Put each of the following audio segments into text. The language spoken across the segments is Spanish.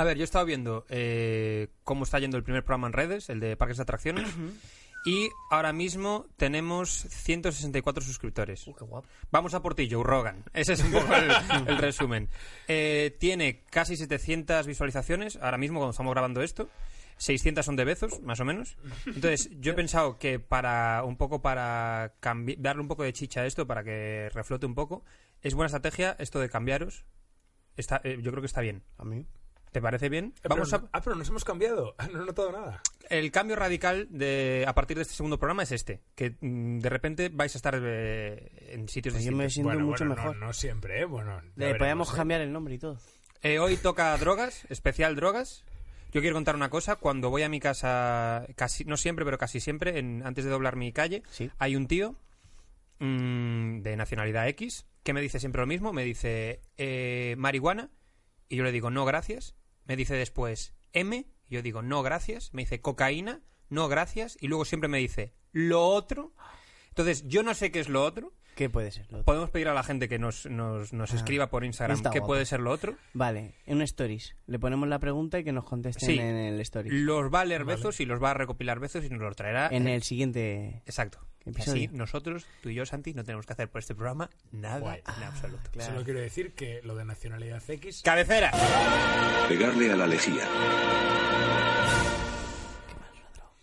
A ver, yo he estado viendo eh, cómo está yendo el primer programa en redes, el de parques de atracciones, y ahora mismo tenemos 164 suscriptores. Uh, qué guapo. Vamos a por ti, Joe Rogan. Ese es un poco el, el resumen. Eh, tiene casi 700 visualizaciones ahora mismo cuando estamos grabando esto. 600 son de Bezos, más o menos. Entonces, yo he pensado que para un poco para darle un poco de chicha a esto, para que reflote un poco, es buena estrategia esto de cambiaros. Está, eh, yo creo que está bien. A mí. ¿Te parece bien? Eh, Vamos pero, a, Ah, pero nos hemos cambiado. No he notado nada. el cambio radical de a partir de este segundo programa es este, que mm, de repente vais a estar eh, en sitios Pues yo me distintos. siento bueno, mucho bueno, mejor. No, no siempre, ¿eh? Bueno, Le veremos, podíamos ¿eh? cambiar el nombre y todo. Eh, hoy toca drogas, especial drogas. Yo quiero contar una cosa. Cuando voy a mi casa, casi no siempre, pero casi siempre, en- antes de doblar mi calle, Sí. hay un tío mm, de nacionalidad X que me dice siempre lo mismo. Me dice eh, marihuana y yo le digo no gracias. Me dice después M yo digo no gracias. Me dice cocaína, no gracias. Y luego siempre me dice lo otro. Entonces yo no sé qué es lo otro. ¿Qué puede ser? Lo- Podemos pedir a la gente que nos, nos, nos Ah, escriba por Instagram qué guapo. puede ser lo otro. Vale, en un stories. Le ponemos la pregunta y que nos contesten Sí. en el stories. Los va a leer Vale. Bezos y los va a recopilar Bezos y nos los traerá. En el siguiente. Exacto. Así nosotros, tú y yo, Santi, no tenemos que hacer por este programa nada Guay. en absoluto. Claro. Solo quiero decir que lo de nacionalidad X. ¡Cabecera! Pegarle a la lejía.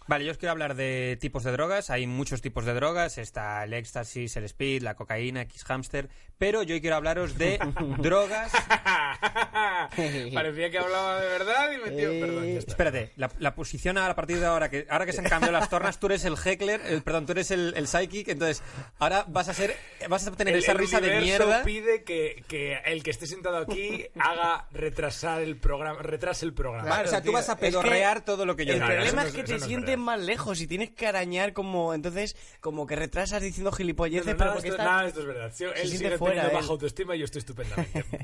Vale, yo os quiero hablar de tipos de drogas. Hay muchos tipos de drogas. Está el éxtasis, el speed, la cocaína, X-hamster. Pero yo hoy quiero hablaros de drogas. Parecía que hablaba de verdad y metió. Eh, Perdón, ya está. Espérate, la, la posición a partir de ahora, que ahora que se han cambiado las tornas, tú eres el heckler, el, perdón, tú eres el, el psychic, entonces ahora vas a ser, vas a tener El- esa el risa de mierda. pide que, que el que esté sentado aquí haga retrasar el programa, retrase el programa. Vale, o sea, tú vas a es que pedorrear todo lo que yo El diga. no, problema eso es no- que eso te no es sientes más lejos y tienes que arañar como. Entonces, como que retrasas diciendo No, gilipolleces, no, pero nada, porque esto, está. nada, esto es verdad. Sí, él sigue fuera, teniendo él. baja autoestima y yo estoy estupendamente. Dale,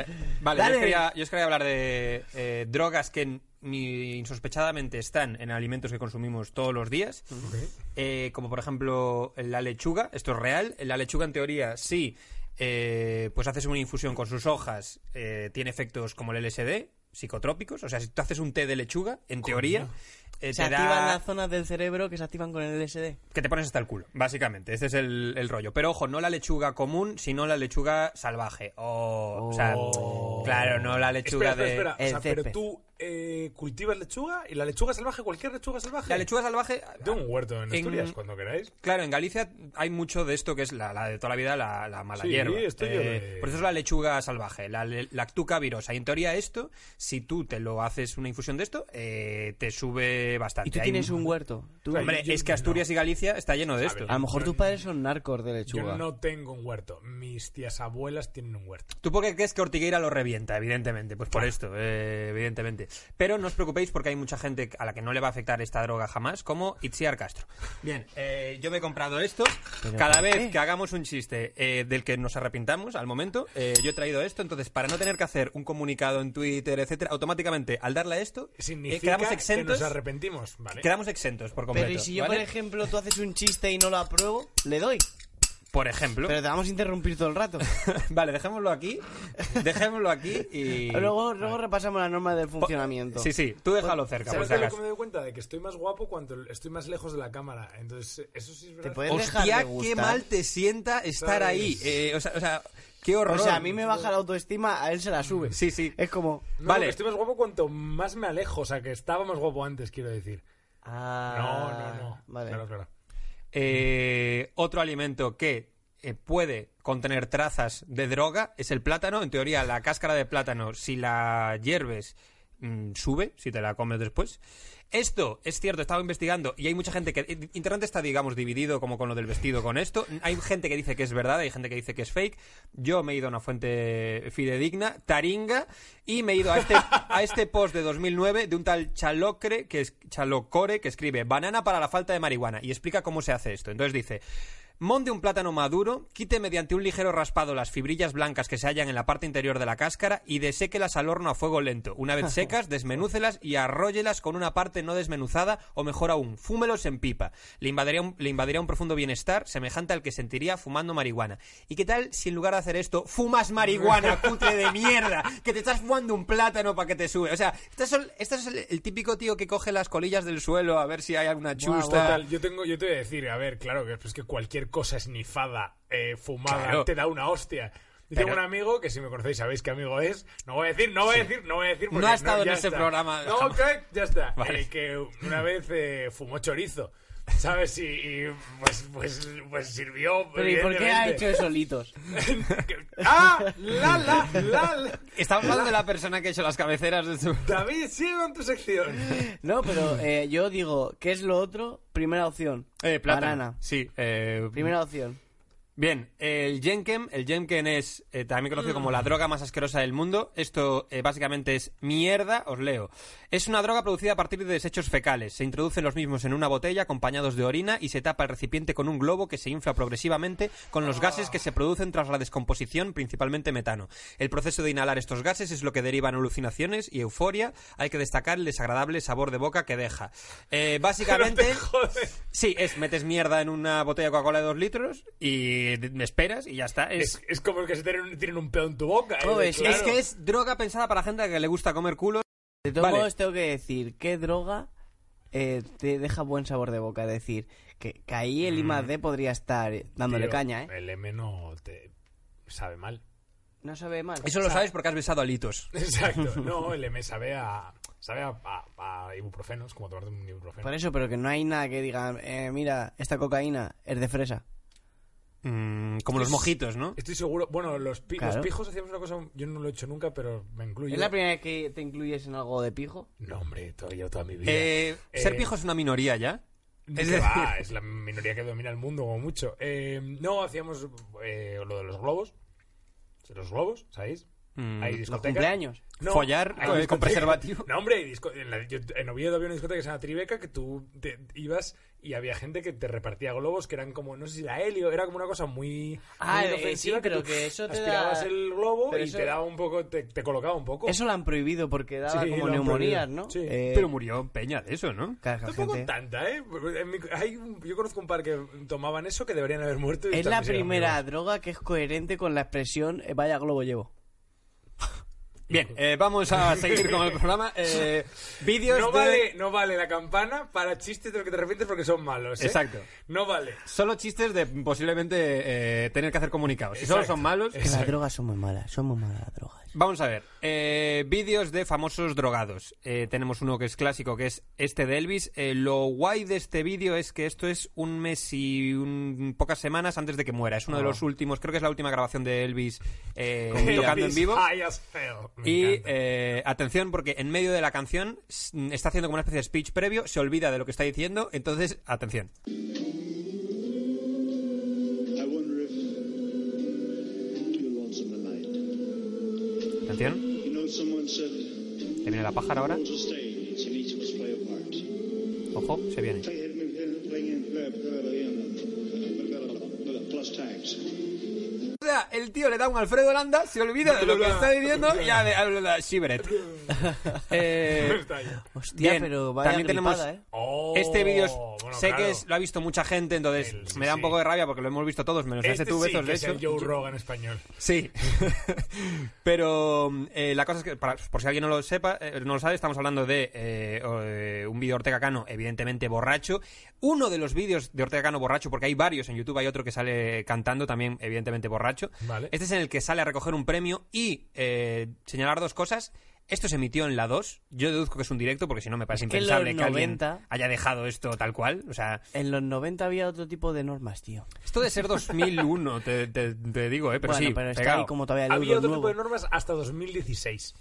Eh, vale, Yo, os quería, yo os quería hablar de eh, drogas que insospechadamente están en alimentos que consumimos todos los días, eh, como por ejemplo la lechuga, esto es real, la lechuga en teoría sí, eh, pues haces una infusión con sus hojas, eh, tiene efectos como el LSD, psicotrópicos, o sea, si tú haces un té de lechuga, en teoría, eh, Se te activan da las zonas del cerebro que se activan con el LSD. que te pones hasta el culo, básicamente. Este es el, el rollo. Pero ojo, no la lechuga común, sino la lechuga salvaje. O, o sea, Oh. claro, no la lechuga espera, espera, de... O sea, El pero tú eh, cultivas lechuga y la lechuga salvaje, cualquier lechuga salvaje. La lechuga salvaje... Tengo un huerto en En- Asturias, cuando queráis. Claro, en Galicia hay mucho de esto que es la, la de toda la vida, la, la mala Sí, hierba. esto Eh, de- Por eso es la lechuga salvaje, la lactuca virosa. Y en teoría esto, si tú te lo haces una infusión de esto, eh, te sube bastante. Y tú Hay tienes un huerto. Tú- Hombre, Yo- es que Asturias y Galicia está lleno de A esto. ver, a lo mejor yo- tus padres son narcos de lechuga. Yo no tengo un huerto. Mis tías abuelas tienen un huerto. ¿Tú por qué crees que Ortigueira lo revienta? Evidentemente, pues por esto, eh, evidentemente. Pero no os preocupéis porque hay mucha gente a la que no le va a afectar esta droga jamás, como Itziar Castro. Bien, eh, yo me he comprado esto. ¿Pero Cada vez que hagamos un chiste eh, del que nos arrepintamos al momento, eh, yo he traído esto. Entonces, para no tener que hacer un comunicado en Twitter, etcétera, automáticamente al darle a esto, eh, quedamos que exentos. nos arrepentimos. Vale. Quedamos exentos por completo. Pero y si yo, ¿vale? por ejemplo, tú haces un chiste y no lo apruebo, le doy. Por ejemplo. Pero te vamos a interrumpir todo el rato. vale, dejémoslo aquí. Dejémoslo aquí y. Luego, luego repasamos las normas del funcionamiento. Sí, sí, tú déjalo cerca, por ¿Sabes si acaso. que me doy cuenta? De que estoy más guapo cuando estoy más lejos de la cámara. Entonces, eso sí es verdad. Te puedes dejar Hostia, de qué mal te sienta estar ¿Sabes? ahí. Eh, o, sea, o sea, qué horror. O sea, a mí me baja la autoestima, a él se la sube. Sí, sí. Es como... No, Vale. estoy más guapo cuanto más me alejo. O sea, que estaba más guapo antes, quiero decir. Ah, No, no, no. Vale. Claro, claro. Eh, otro alimento que eh, puede contener trazas de droga es el plátano. En teoría, la cáscara de plátano, si la hierves, mm, sube, si te la comes después. Esto es cierto, he estado investigando y hay mucha gente que. Internet está, digamos, dividido como con lo del vestido con esto. Hay gente que dice que es verdad, hay gente que dice que es fake. Yo me he ido a una fuente fidedigna, Taringa, y me he ido a este, a este post de 2009 de un tal Chalocre, que es Chalocore, que escribe banana para la falta de marihuana y explica cómo se hace esto. Entonces dice. Monte un plátano maduro, quite mediante un ligero raspado las fibrillas blancas que se hallan en la parte interior de la cáscara y deséquelas al horno a fuego lento. Una vez secas, desmenúcelas y arróllelas con una parte no desmenuzada o mejor aún, fúmelos en pipa. Le invadiría, un, le invadiría un profundo bienestar semejante al que sentiría fumando marihuana. ¿Y qué tal si en lugar de hacer esto, fumas marihuana, cutre de mierda? Que te estás fumando un plátano para que te sube. O sea, este es, el, este es el, el típico tío que coge las colillas del suelo a ver si hay alguna chusta. Yo tengo, yo te voy a decir, a ver, claro, que es que cualquier cosa esnifada, eh, fumada, Claro. te da una hostia. Pero- tengo un amigo que si me conocéis sabéis qué amigo es. No voy a decir, no voy a decir, no voy a decir porque No ha estado en ya ese está. programa, No, jamás. ok, ya está. Vale. Eh, que una vez eh, fumó chorizo. ¿Sabes? Y, y, pues, pues, pues sirvió. Pero ¿y por qué ha hecho eso solitos? ¡Ah! ¡La, la, la! la. Estamos hablando de la persona que ha hecho las cabeceras de su... David, sigue con tu sección. No, pero eh, yo digo, ¿qué es lo otro? Primera opción. Eh, plátano. Banana. Sí. eh, Primera opción. Bien, el Jenkem, el Jenkem es eh, también conocido como la droga más asquerosa del mundo. Esto eh, básicamente es mierda, os leo. Es una droga producida a partir de desechos fecales. Se introducen los mismos en una botella acompañados de orina y se tapa el recipiente con un globo que se infla progresivamente con los gases que se producen tras la descomposición, principalmente metano. El proceso de inhalar estos gases es lo que deriva en alucinaciones y euforia. Hay que destacar el desagradable sabor de boca que deja. Eh, básicamente... Sí, es metes mierda en una botella de Coca-Cola de dos litros y me esperas y ya está. Es, Es, es como el que se tienen, tienen un pedo en tu boca. ¿eh? Claro. es que es droga pensada para gente que le gusta comer culos. De todos Vale. modos, tengo que decir, ¿qué droga eh, te deja buen sabor de boca? Es decir, que, que ahí el I más D podría estar dándole Tío, caña, ¿eh? El M no te sabe mal. No sabe mal. Eso lo sabes porque has besado a litos. Exacto. No, el M sabe a. Sabe a, a, a ibuprofeno. Es como tomarte un ibuprofeno. Por eso, pero que no hay nada que diga, eh, mira, esta cocaína es de fresa. Mm, como los mojitos, ¿no? Estoy seguro. Bueno, los, pi- Claro. los pijos hacíamos una cosa. Yo no lo he hecho nunca, pero me incluyo. ¿Es la primera vez que te incluyes en algo de pijo? No, hombre, todavía toda mi vida. Eh, ser Eh, pijo es una minoría ya. Es, Es decir- es la minoría que domina el mundo, como mucho. Eh, no, hacíamos eh, lo de los globos. Los globos, ¿sabéis? Mm, Hay ¿Los discotecas. cumpleaños? Follar hay con- preservativo. No, hombre, hay disco- en, la- yo- en Oviedo había una discoteca que se llama Tribeca que tú te ibas y había gente que te repartía globos que eran como, no sé si era helio, era como una cosa muy, Ah, muy eh, inofensiva sí, pero tú que eso te aspirabas da- el globo pero y eso- te daba un poco, te, te colocaba un poco. Eso lo han prohibido porque daba Sí, como neumonías. ¿no? Sí. Eh, Pero murió Peña de eso, ¿no? Tampoco gente- tanta, ¿eh? Mi- hay un- yo conozco un par que tomaban eso que deberían haber muerto. y Es la primera droga que es coherente con la expresión eh, vaya globo llevo. Bien, eh, vamos a seguir con el programa. Eh, vídeos No de... vale, no vale la campana para chistes de los que te arrepientes porque son malos, ¿eh? Exacto. No vale. Solo chistes de posiblemente eh, tener que hacer comunicados. Si solo son malos... Que las drogas son muy malas, son muy malas las drogas. Vamos a ver. Eh, vídeos de famosos drogados. Eh, tenemos uno que es clásico, que es este de Elvis. Eh, lo guay de este vídeo es que esto es un mes y un- pocas semanas antes de que muera. Es uno de Ah. los últimos, creo que es la última grabación de Elvis eh, Elvis tocando en vivo. Y eh, atención, porque en medio de la canción está haciendo como una especie de speech previo, se olvida de lo que está diciendo, entonces, atención. Atención. ¿Le viene la pájara ahora? Ojo, se viene. O sea, el tío le da un Alfredo Landa, se olvida de lo que está diciendo y ya de habla Shiveret. Eh. Hostia, Bien, pero vaya también tenemos- gripada, ¿eh? Oh, Este vídeo es- bueno, sé claro. que es- lo ha visto mucha gente, entonces El- me da un sí. poco de rabia porque lo hemos visto todos, menos Este ese tú, sí Bezos, que de es hecho. el Joe Rogan español. Sí. Pero eh, la cosa es que, para- por si alguien no lo sepa, eh, no lo sabe, estamos hablando de eh, o, eh, un vídeo de Ortega Cano, evidentemente borracho. Uno de los vídeos de Ortega Cano borracho, porque hay varios en YouTube, hay otro que sale cantando también, evidentemente borracho. Vale. Este es en el que sale a recoger un premio y eh, señalar dos cosas. Esto se emitió en la 2. Yo deduzco que es un directo porque si no me parece Es que impensable que alguien 90 haya dejado esto tal cual. O sea, En los 90 había otro tipo de normas, tío. esto de ser 2001, te, te- te digo, ¿eh? Pero bueno, sí, pero está pegado. ahí como todavía el Había otro nuevo. tipo de normas hasta 2016.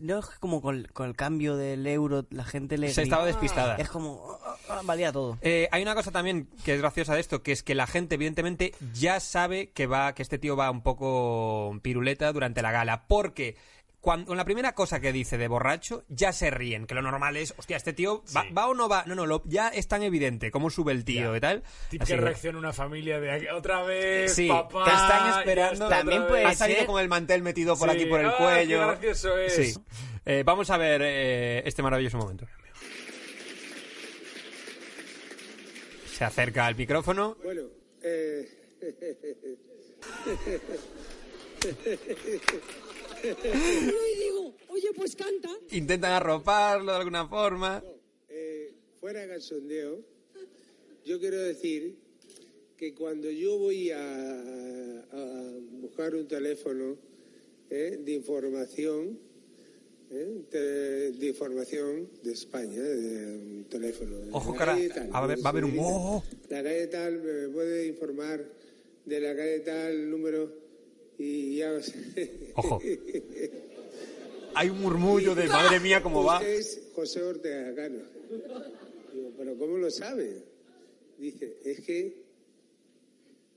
No, es como con, con el cambio del euro la gente le... Se estaba despistada. Es como... ah, ah, ah, valía todo. Eh, hay una cosa también que es graciosa de esto, que es que la gente, evidentemente, ya sabe que va, que este tío va un poco piruleta durante la gala. Porque cuando, con la primera cosa que dice de borracho, ya se ríen. Que lo normal es, hostia, este tío va, Sí. va o no va. No, no, lo- ya es tan evidente cómo sube el tío Ya. y tal. Típica reacción una familia de otra vez, Sí, papá. te están esperando. está También puede. Ha salido ser- con el mantel metido por Sí. aquí por el ¡Ah, cuello. qué gracioso es! Sí. Eh, vamos a ver eh, este maravilloso momento. Se acerca al micrófono. Bueno, eh, y digo, oye, pues canta. Intentan arroparlo de alguna forma. eh, fuera cachondeo, yo quiero decir que cuando yo voy a, a buscar un teléfono eh, de información, eh, de información de España, de un teléfono. de Ojo, la cara, tal, a ver, no va a haber un- ¡oh! La calle tal, me puede informar de la calle tal, número, y ya Ojo. Hay un murmullo de madre mía cómo va. Usted es José Ortega Cano. Digo, pero ¿cómo lo sabe? Dice, es que,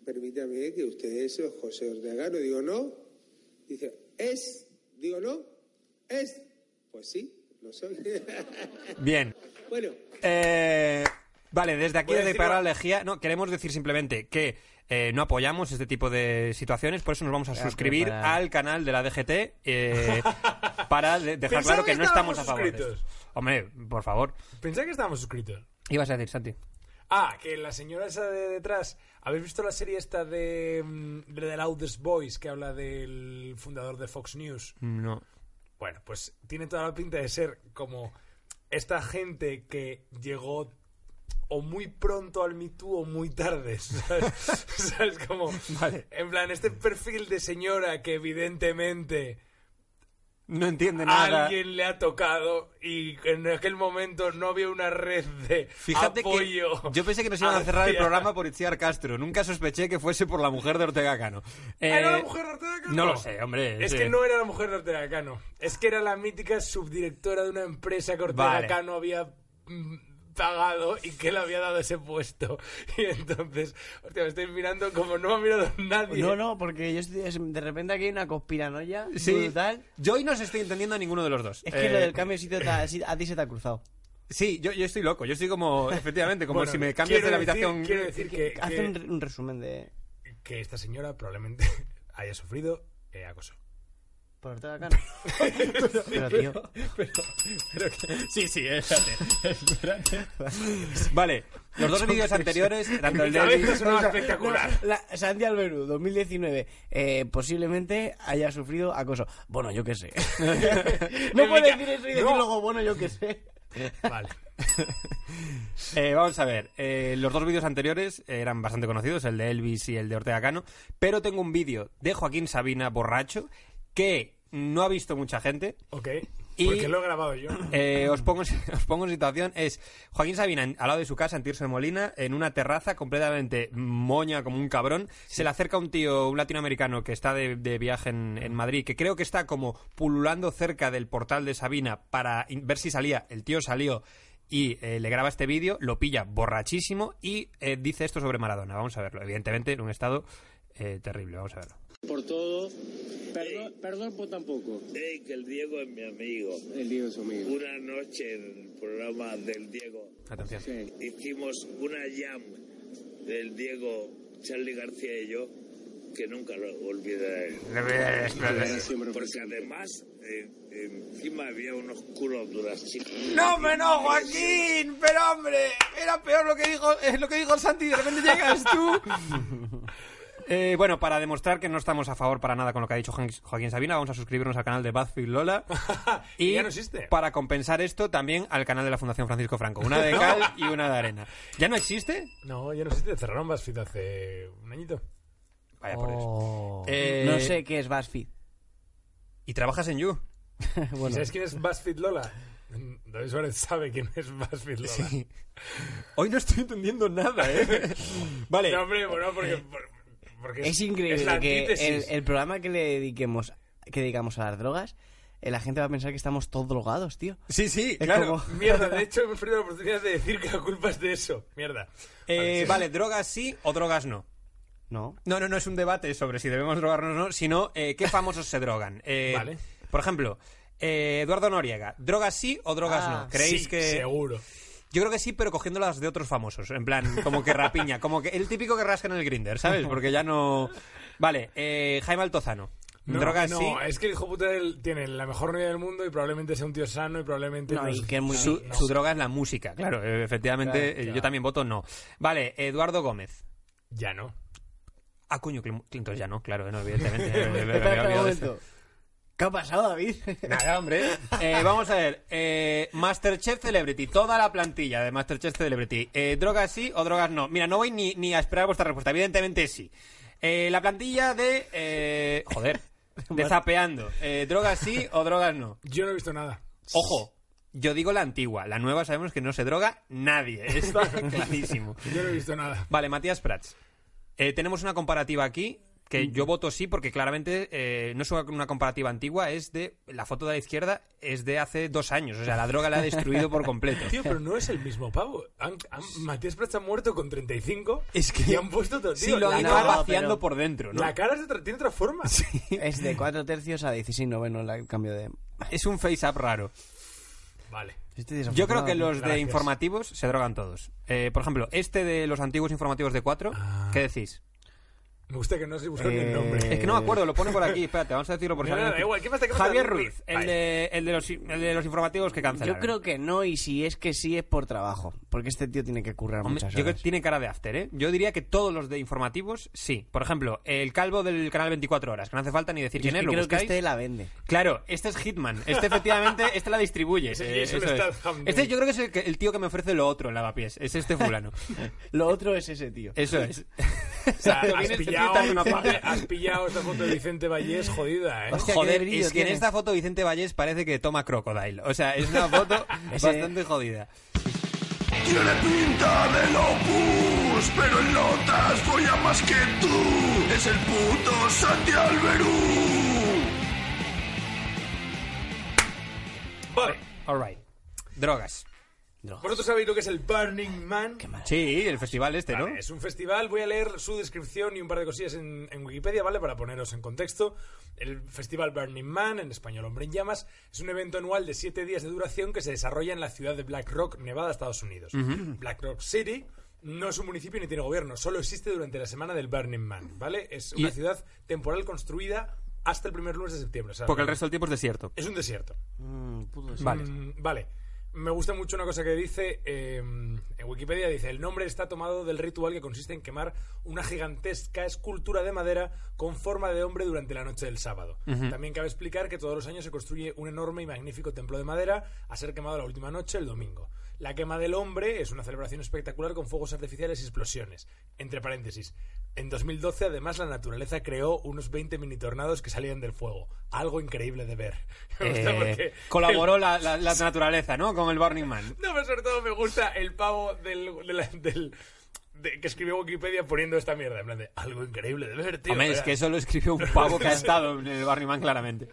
permítame que usted es José Ortega Cano. Digo, no. Dice, es. Digo, no. Es. Pues sí, lo soy. Bien. bueno, Eh, vale, desde aquí, desde decir Para la una- Lejía, no, queremos decir simplemente que eh, no apoyamos este tipo de situaciones, por eso nos vamos a suscribir para- al canal de la DGT eh, para de- dejar Pensaba claro que que no estamos a favor de suscritos. esto. Hombre, por favor. Pensaba que estábamos suscritos. Ibas a decir, Santi. Ah, que la señora esa de detrás. ¿Habéis visto la serie esta de, mm, de The Loudest Voice que habla del fundador de Fox News? No. Bueno, pues tiene toda la pinta de ser como esta gente que llegó o muy pronto al Me Too o muy tarde. ¿Sabes? ¿Sabes? Como, Vale. En plan, este perfil de señora que evidentemente No entiende nada. alguien le ha tocado y en aquel momento no había una red de Fíjate apoyo. que yo pensé que nos iban a cerrar el programa por Itziar Castro. Nunca sospeché que fuese por la mujer de Ortega Cano. ¿Era Eh, la mujer de Ortega Cano? No lo sé, hombre. Es sí. que no era la mujer de Ortega Cano. Es que era la mítica subdirectora de una empresa que Ortega Vale. Cano había mm, pagado y que le había dado ese puesto. Y entonces, hostia, me estoy mirando como no me ha mirado nadie. No, no, porque yo estoy, es- de repente aquí hay una conspiranoia Sí. brutal. Yo hoy no os estoy entendiendo a ninguno de los dos. Es que Eh, lo del cambio de sitio te ha- sí, a ti se te ha cruzado. Sí, yo, yo estoy loco. Yo estoy como, efectivamente, como Bueno, si me cambias de la decir- habitación. quiero decir que, Haz que- un, re- un resumen de... que esta señora probablemente haya sufrido eh, acoso. ¿Por Ortega Cano? Pero, tío... Sí, sí, espérate. espérate. Vale, los dos vídeos anteriores, tanto el de sonaba espectacular. La, Santi Alberú, 2019, eh, posiblemente haya sufrido acoso. Bueno, yo qué sé. no ca- decir eso y decir No. luego, bueno, yo qué sé. Vale. Eh, vamos a ver, eh, los dos vídeos anteriores eran bastante conocidos, el de Elvis y el de Ortega Cano, pero tengo un vídeo de Joaquín Sabina borracho que no ha visto mucha gente. Ok. Y- Porque lo he grabado yo. Eh, os, pongo, en- os pongo en situación, es Joaquín Sabina en- al lado de su casa, en Tirso de Molina, en una terraza completamente moña como un cabrón. Se le acerca un tío, un latinoamericano que está de, de viaje en, en Madrid, que creo que está como pululando cerca del portal de Sabina para ver si salía. El tío salió y eh, le graba este vídeo, lo pilla borrachísimo y eh, dice esto sobre Maradona. Vamos a verlo. Evidentemente en un estado terrible. Vamos a verlo. Por todo. Perdón, perdón por tampoco. Ey, que el Diego es mi amigo. El Diego es su amigo. Una noche en el programa del Diego Atención. Sí. hicimos una jam del Diego, Charlie García y yo, que nunca lo olvidaré. Siempre Porque además, eh, encima había unos culos chicas. No, hombre, no, Joaquín, pero hombre, era peor lo que dijo, es lo que dijo Santi de repente llegas tú. Eh, bueno, para demostrar que no estamos a favor para nada con lo que ha dicho Joaquín- Sabina, vamos a suscribirnos al canal de Buzzfeed Lola. Y ya no existe. Para compensar esto, también al canal de la Fundación Francisco Franco. Una de cal y una de arena. ¿Ya no existe? No, ya no sé si te cerraron BuzzFeed hace un añito. Vaya por eso. Oh. Eh, No sé qué es BuzzFeed. ¿Y trabajas en You? bueno, ¿Sabes quién es BuzzFeed Lola? David Suárez sabe quién es BuzzFeed Lola. Hoy no estoy entendiendo nada, ¿eh? Vale. No, hombre, bueno, porque, por- porque es increíble la que el, programa que le dediquemos que dedicamos a las drogas, eh, la gente va a pensar que estamos todos drogados, tío. Sí, sí, Es claro. como- Mierda, de hecho hemos perdido la oportunidad de decir que la culpa es de eso. Mierda. Eh, vale, drogas sí o drogas no. No. No, no, no es un debate sobre si debemos drogarnos o no, sino eh, qué famosos se drogan. Eh, Vale. Por ejemplo, eh, Eduardo Noriega, ¿drogas sí o drogas Ah, no? ¿Creéis Sí, que...? Seguro. Yo creo que sí, pero cogiéndolas de otros famosos. En plan, como que rapiña. Como que el típico que rasca en el grinder, ¿sabes? Porque ya no... Vale, eh, Jaime Altozano. No, ¿Drogas no, sí? es que el hijo puta él tiene la mejor novia del mundo y probablemente sea un tío sano y probablemente... No, y que es muy- Su, no. su droga es la música, claro. eh, Efectivamente, Claro, eh, yo claro. también voto no. Vale, Eduardo Gómez. Ya no. Ah, coño, ya no, claro, no, evidentemente. Eh, me- me- me ¿Qué ha pasado, David? Nada, hombre. Eh, vamos a ver. Eh, Masterchef Celebrity. Toda la plantilla de Masterchef Celebrity. Eh, ¿Drogas sí o drogas no? Mira, no voy ni, ni a esperar vuestra respuesta. Evidentemente sí. Eh, la plantilla de... eh, joder. De zapeando. ¿Drogas sí o drogas no? Yo no he visto nada. Ojo. Yo digo la antigua. La nueva sabemos que no se droga nadie. Está clarísimo. Yo no he visto nada. Vale, Matías Prats. Tenemos una comparativa aquí que yo voto sí porque claramente eh, no es una, una comparativa antigua, es de la foto de la izquierda es de hace dos años, o sea, la droga la ha destruido por completo. Tío, pero no es el mismo pavo. Han- han- Matías Prats ha muerto con 35 Es que- y han puesto otro tío. Sí, lo la, han ido cara, vaciando pero- por dentro, ¿no? la cara es de otra- tiene otra forma. Es de 4 tercios a 16 novenos la- el cambio de... Es un face-up raro. Vale. Yo creo que los de informativos se drogan todos. Eh, por ejemplo, este de los antiguos informativos de 4, Ah. ¿qué decís? Me gusta que no sé buscar ni el Eh, nombre. Es que no me acuerdo, lo pone por aquí, espérate, vamos a decirlo por si Mira, alguien- da igual, ¿qué más te- qué más te- Javier Ruiz, el de, el, de los, el de los informativos que cancelaron. Yo creo que no, y si es que sí es por trabajo. Porque este tío tiene que currar Hombre, muchas yo creo que tiene cara de after, ¿eh? Yo diría que todos los de informativos, sí. Por ejemplo, el calvo del canal 24 horas, que no hace falta ni decir Yo quién es que lo creo que este la vende. Claro, este es Hitman. Este efectivamente, este la distribuye. Eh, un eso es. Este yo creo que es el, que- el tío que me ofrece lo otro en lavapiés. Es este fulano. Lo otro es ese tío. Eso es. O sea, Pillado, has pillado esta foto de Vicente Vallés jodida, ¿eh? Hostia, Joder, es que en tiene. esta foto Vicente Vallés parece que toma crocodile. O sea, es una foto bastante jodida. Tiene pinta del opus, pero en notas folla más que tú. Es el puto Santi Alberú. Vale. Alright. Drogas. Vosotros sabéis lo que es el Burning Man. Sí, el festival este, ¿no? Vale, es un festival, voy a leer su descripción y un par de cosillas en, en Wikipedia, ¿vale? Para poneros en contexto. El festival Burning Man, en español Hombre en Llamas, es un evento anual de siete días de duración que se desarrolla en la ciudad de Black Rock, Nevada, Estados Unidos. Black Rock City no es un municipio ni tiene gobierno, solo existe durante la semana del Burning Man, ¿vale? Es una Y- ciudad temporal construida hasta el primer lunes de septiembre. o sea, Porque el resto del tiempo es desierto. Es un desierto. Mm, puto sí. Vale. Mm, vale. Me gusta mucho una cosa que dice eh, en Wikipedia. Dice, el nombre está tomado del ritual que consiste en quemar una gigantesca escultura de madera con forma de hombre durante la noche del sábado. También cabe explicar que todos los años se construye un enorme y magnífico templo de madera a ser quemado la última noche, el domingo. La quema del hombre es una celebración espectacular con fuegos artificiales y explosiones. Entre paréntesis, en 2012 además la naturaleza creó unos 20 mini tornados que salían del fuego. Algo increíble de ver. Me gusta Eh, porque colaboró la, la- la naturaleza, ¿no? Con el Burning Man. no, pero sobre todo me gusta el pavo del- de- que escribió Wikipedia poniendo esta mierda. En plan de algo increíble de ver, tío. Hombre, es que eso lo escribió un pavo que ha estado en el Burning Man claramente.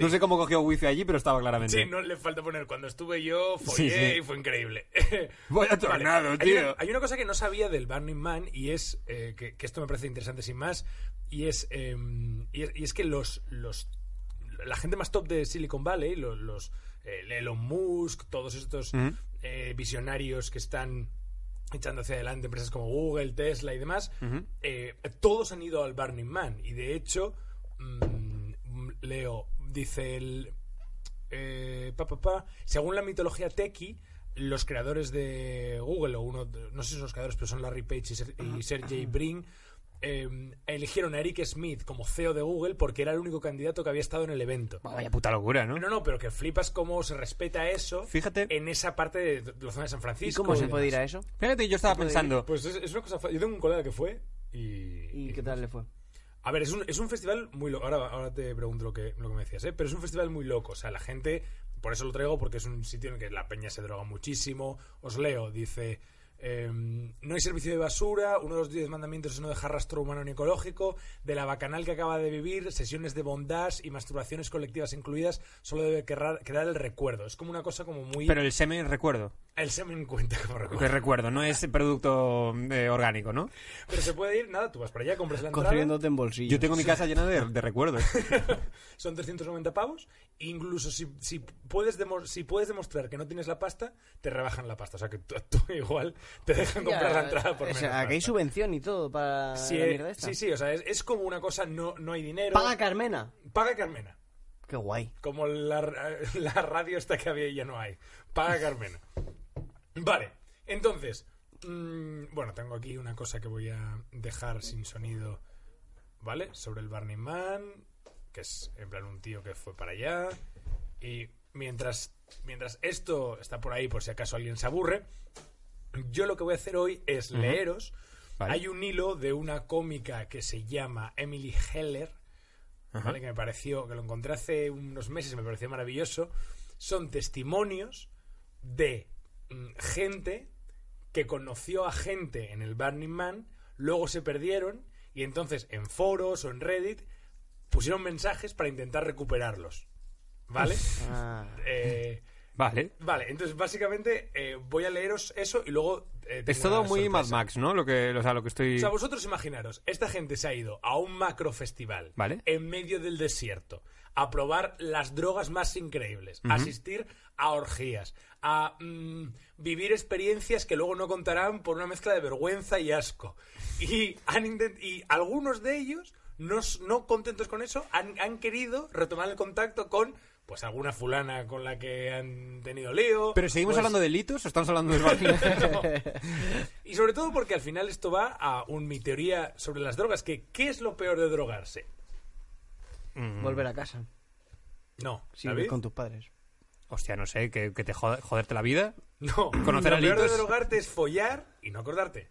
No sé cómo cogió wifi allí, pero estaba claramente. Sí, no le falta poner cuando estuve yo, follé Sí, sí. y fue increíble. Vaya tornado, hay tío. Una, hay una cosa que no sabía del Burning Man y es eh, que, que esto me parece interesante sin más y es eh, y es, y es que los los la gente más top de Silicon Valley, los, los eh, Elon Musk, todos estos eh, visionarios que están echando hacia adelante empresas como Google, Tesla y demás, eh, todos han ido al Burning Man. Y de hecho mm, leo dice el eh, pa, pa, pa, según la mitología tequi, los creadores de Google, o uno, no sé si son los creadores, pero son Larry Page y Sergey Brin, eh, eligieron a Eric Smith como CEO de Google porque era el único candidato que había estado en el evento. Vaya puta locura, ¿no? No, no, pero que flipas cómo se respeta eso Fíjate. en esa parte de, la zona de San ¿Y Francisco. cómo se puede ir a eso? Fíjate, yo estaba pensando. Pues es, es una cosa. Yo tengo un colega que fue y. ¿Y qué tal le fue? A ver, es un, es un festival muy loco. Ahora, ahora te pregunto lo que, lo que me decías, ¿eh? Pero es un festival muy loco. O sea, la gente. Por eso lo traigo, porque es un sitio en el que la peña se droga muchísimo. Os leo, dice. Eh, no hay servicio de basura, uno de los diez mandamientos es no dejar rastro humano ni ecológico, de la bacanal que acaba de vivir, sesiones de bondage y masturbaciones colectivas incluidas, solo debe quedar, quedar el recuerdo. Es como una cosa como muy... Pero el semen, recuerdo. El semen cuenta como recuerdo. Que recuerdo, no es producto eh, orgánico, ¿no? Pero se puede ir, nada, tú vas para allá, compras la entrada, Construyéndote en bolsillos. Yo tengo mi casa llena de, de recuerdos. son 390 pavos, incluso si, si, puedes demo- si puedes demostrar que no tienes la pasta, te rebajan la pasta. O sea que tú, tú igual te dejan comprar Ya, la entrada por o menos sea, aquí hay subvención y todo para Sí, la mierda esta. sí, sí, o sea, es, es como una cosa, no, no hay dinero. Paga Carmena. Paga Carmena. Qué guay. Como la, la radio esta que había y ya no hay. Paga Carmena. Vale, entonces, mm, bueno, tengo aquí una cosa que voy a dejar sin sonido, ¿vale? Sobre el Burning Man, que es en plan un tío que fue para allá. Y mientras, mientras esto está por ahí, por si acaso alguien se aburre, yo lo que voy a hacer hoy es leeros. Vale. Hay un hilo de una cómica que se llama Emily Heller, ¿vale? que me pareció, que lo encontré hace unos meses, me pareció maravilloso. Son testimonios de mm, gente que conoció a gente en el Burning Man, luego se perdieron y entonces en foros o en Reddit pusieron mensajes para intentar recuperarlos. ¿Vale? Ah. Eh, Vale. vale, entonces básicamente eh, voy a leeros eso y luego... eh, Es todo muy Mad. Max, ¿no? Lo que, o sea, lo que estoy... O sea, vosotros imaginaros, esta gente se ha ido a un macro festival Vale. en medio del desierto a probar las drogas más increíbles, a asistir a orgías, a mm, vivir experiencias que luego no contarán por una mezcla de vergüenza y asco. Y, han y algunos de ellos, no, no contentos con eso, han, han querido retomar el contacto con pues alguna fulana con la que han tenido lío. ¿Pero seguimos pues- hablando de litos o estamos hablando de Man? y sobre todo porque al final esto va a un, mi teoría sobre las drogas, que ¿qué es lo peor de drogarse? Volver a casa. No, vives con tus padres. Hostia, no sé, que, que te jode- joderte la vida. No, Conocer lo a peor de litos. drogarte es follar y no acordarte.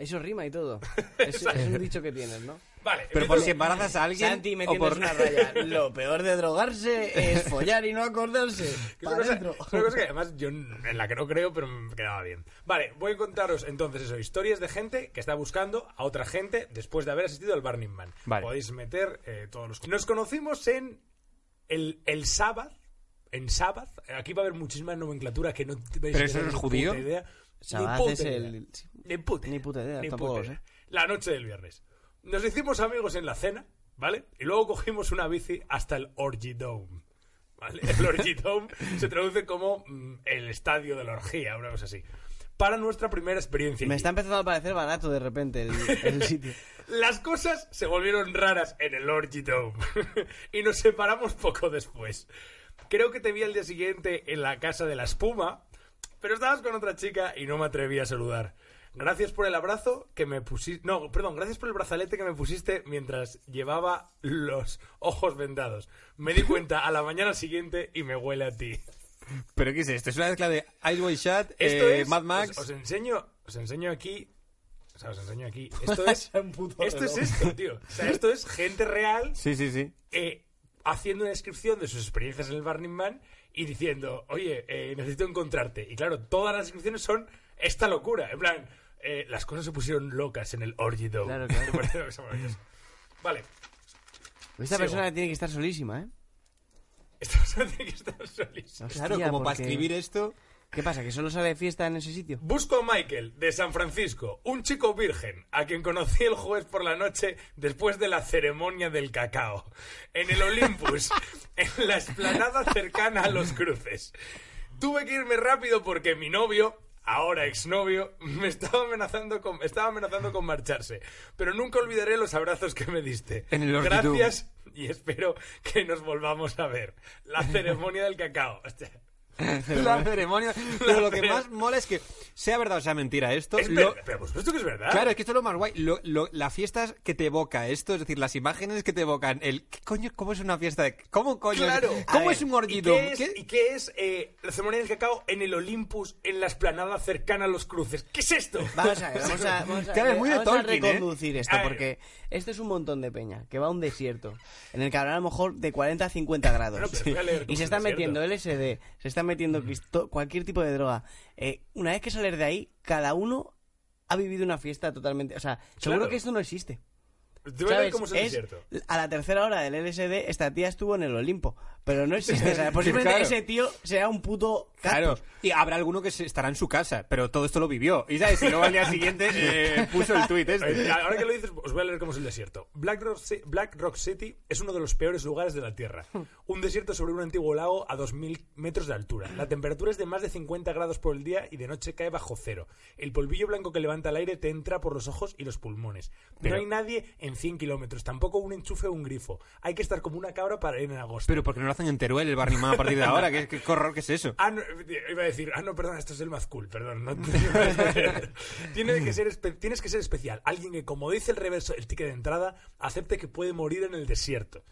Eso rima y todo. Es, es un dicho que tienes, ¿no? Vale, Pero por si embarazas a alguien Santi, me o por... una raya. Lo peor de drogarse es follar y no acordarse. Para una cosa, adentro. es una cosa que además yo en la que no creo, pero me quedaba bien. Vale, voy a contaros entonces eso, historias de gente que está buscando a otra gente después de haber asistido al Burning Man. Vale. Podéis meter eh, todos los... Nos conocimos en el, el sábado, en Sabbath. Aquí va a haber muchísima nomenclatura que no vais ¿Pero a eso es ni judío? idea. Sabbath es el- Ni puta, Ni puta idea, ni tampoco puta idea. La noche del viernes. Nos hicimos amigos en la cena, ¿vale? Y luego cogimos una bici hasta el Orgy Dome. ¿Vale? El Orgy Dome se traduce como mm, el estadio de la orgía, una cosa así. Para nuestra primera experiencia. Me allí. está empezando a parecer barato de repente el, el sitio. Las cosas se volvieron raras en el Orgy Dome. y nos separamos poco después. Creo que te vi al día siguiente en la casa de la espuma, pero estabas con otra chica y no me atreví a saludar. Gracias por el abrazo que me pusiste. No, perdón, gracias por el brazalete que me pusiste mientras llevaba los ojos vendados. Me di cuenta a la mañana siguiente y me huele a ti. ¿Pero qué es esto? Es una mezcla de Ice White Shot, Esto eh, es. Mad Max... Os, os enseño, os enseño aquí. O sea, os enseño aquí. Esto es. Esto es esto, tío. O sea, esto es gente real Sí, sí, sí. eh, haciendo una descripción de sus experiencias en el Burning Man y diciendo, oye, eh, necesito encontrarte. Y claro, todas las descripciones son esta locura. En plan, eh, las cosas se pusieron locas en el Orgy Dome. Claro, claro. Vale. Esta Sigo. persona tiene que estar solísima, ¿eh? Esta persona tiene que estar solísima. Claro, como para porque- escribir esto... ¿Qué pasa? ¿Que solo sale de fiesta en ese sitio? Busco a Michael, de San Francisco, un chico virgen, a quien conocí el jueves por la noche después de la ceremonia del cacao, en el Olympus, en la explanada cercana a los cruces. Tuve que irme rápido porque mi novio, ahora exnovio, me estaba amenazando con, estaba amenazando con marcharse. Pero nunca olvidaré los abrazos que me diste. En el Orchidum. Gracias y espero que nos volvamos a ver. La ceremonia del cacao. La ceremonia... Pero lo que más mola es que, sea verdad o sea mentira esto... Es lo- ver- Pero por supuesto que es verdad. Claro, es que esto es lo más guay. Lo- lo- la fiesta es que te evoca esto, es decir, las imágenes que te evocan. El, ¿qué coño, ¿Cómo es una fiesta de.? ¿Cómo coño? es- Claro. ¿Cómo A es ver, un ¿Y orgidom? qué es, y qué es, eh, la ceremonia del cacao en el Olympus, en la esplanada cercana a los cruces? ¿Qué es esto? Vamos a ver, vamos a, vamos a, Claro, es muy de vamos a Tolkien, ¿eh? reconducir esto, A ver. porque esto es un montón de peña, que va a un desierto, en el que habrá a lo mejor de 40 a 50 grados. Bueno, pero voy a leer cómo y es se están metiendo LSD, se están metiendo cualquier tipo de droga, eh, una vez que sales de ahí, cada uno ha vivido una fiesta totalmente. O sea, seguro Claro. que esto no existe. ¿Sabes? cómo es Es- a la tercera hora del LSD, esta tía estuvo en el Olimpo. Pero no existe. o sea, posiblemente Claro. ese tío sea un puto Claro, cactus. y habrá alguno que se- estará en su casa, pero todo esto lo vivió. Y sabes, y luego al día siguiente eh, puso el tuit este. Eh, Ahora que lo dices, os voy a leer cómo es el desierto. Black Rock, Black Rock City es uno de los peores lugares de la Tierra. Un desierto sobre un antiguo lago a 2.000 metros de altura. La temperatura es de más de 50 grados por el día y de noche cae bajo cero. El polvillo blanco que levanta el aire te entra por los ojos y los pulmones. Pero- No hay nadie en 100 kilómetros, tampoco un enchufe o un grifo. Hay que estar como una cabra para ir en agosto. Pero porque no lo hacen en Teruel el Barney Man a partir de ahora, ¿qué, qué horror que es eso? Ah, no, iba a decir, ah, no, perdón, esto es el más cool, perdón. no- Tiene que ser tienes que ser especial. Alguien que, como dice el reverso, el ticket de entrada, acepte que puede morir en el desierto.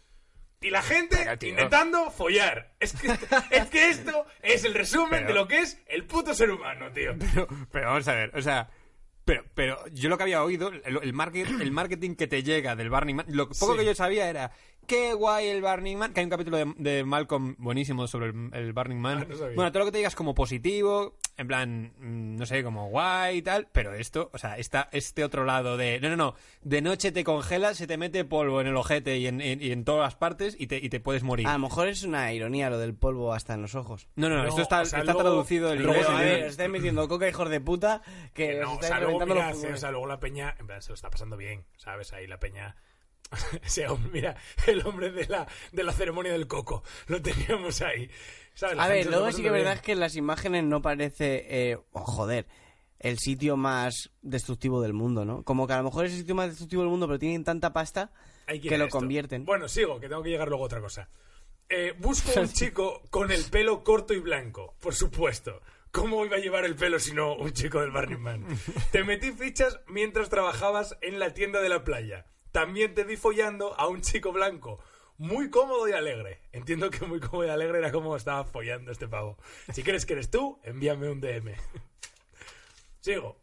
Y la gente Pero, intentando follar. Es que, es que esto es el resumen Pero- de lo que es el puto ser humano, tío. Pero, pero vamos a ver, o sea... Pero, pero yo lo que había oído, el, el, market- el marketing que te llega del Burning Man, lo poco Sí. que yo sabía era, qué guay el Burning Man, que hay un capítulo de, de Malcolm buenísimo sobre el, el Burning Man. Ah, no bueno, todo lo que te digas como positivo, en plan, mm, no sé, como guay y tal, pero esto, o sea, está este otro lado de, no, no, no, de noche te congelas, se te mete polvo en el ojete y en, en- y en todas las partes y te, y te puedes morir. A lo mejor es una ironía lo del polvo hasta en los ojos. no, no, no, No, esto está, o sea, está luego- traducido del inglés. A ver, estáis metiendo coca, hijos de puta, que Que os no, o sea, luego, mira, los o sea, luego la peña, en plan, se lo está pasando bien, ¿sabes? Ahí la peña... Ese hombre, mira, el hombre de la, de la ceremonia del coco. Lo teníamos ahí. A ver, luego sí que verdad es que en las imágenes no parece, eh, oh, joder, el sitio más destructivo del mundo, ¿no? Como que a lo mejor es el sitio más destructivo del mundo, pero tienen tanta pasta Hay que a lo esto. convierten. Bueno, sigo, que tengo que llegar luego a otra cosa. Eh, busco un chico con el pelo corto y blanco, por supuesto. ¿Cómo iba a llevar el pelo si no un chico del Burning Man? Te metí fichas mientras trabajabas en la tienda de la playa. También te vi follando a un chico blanco. Muy cómodo y alegre. Entiendo que muy cómodo y alegre era como estaba follando este pavo. Si crees que eres tú, envíame un DM. Sigo.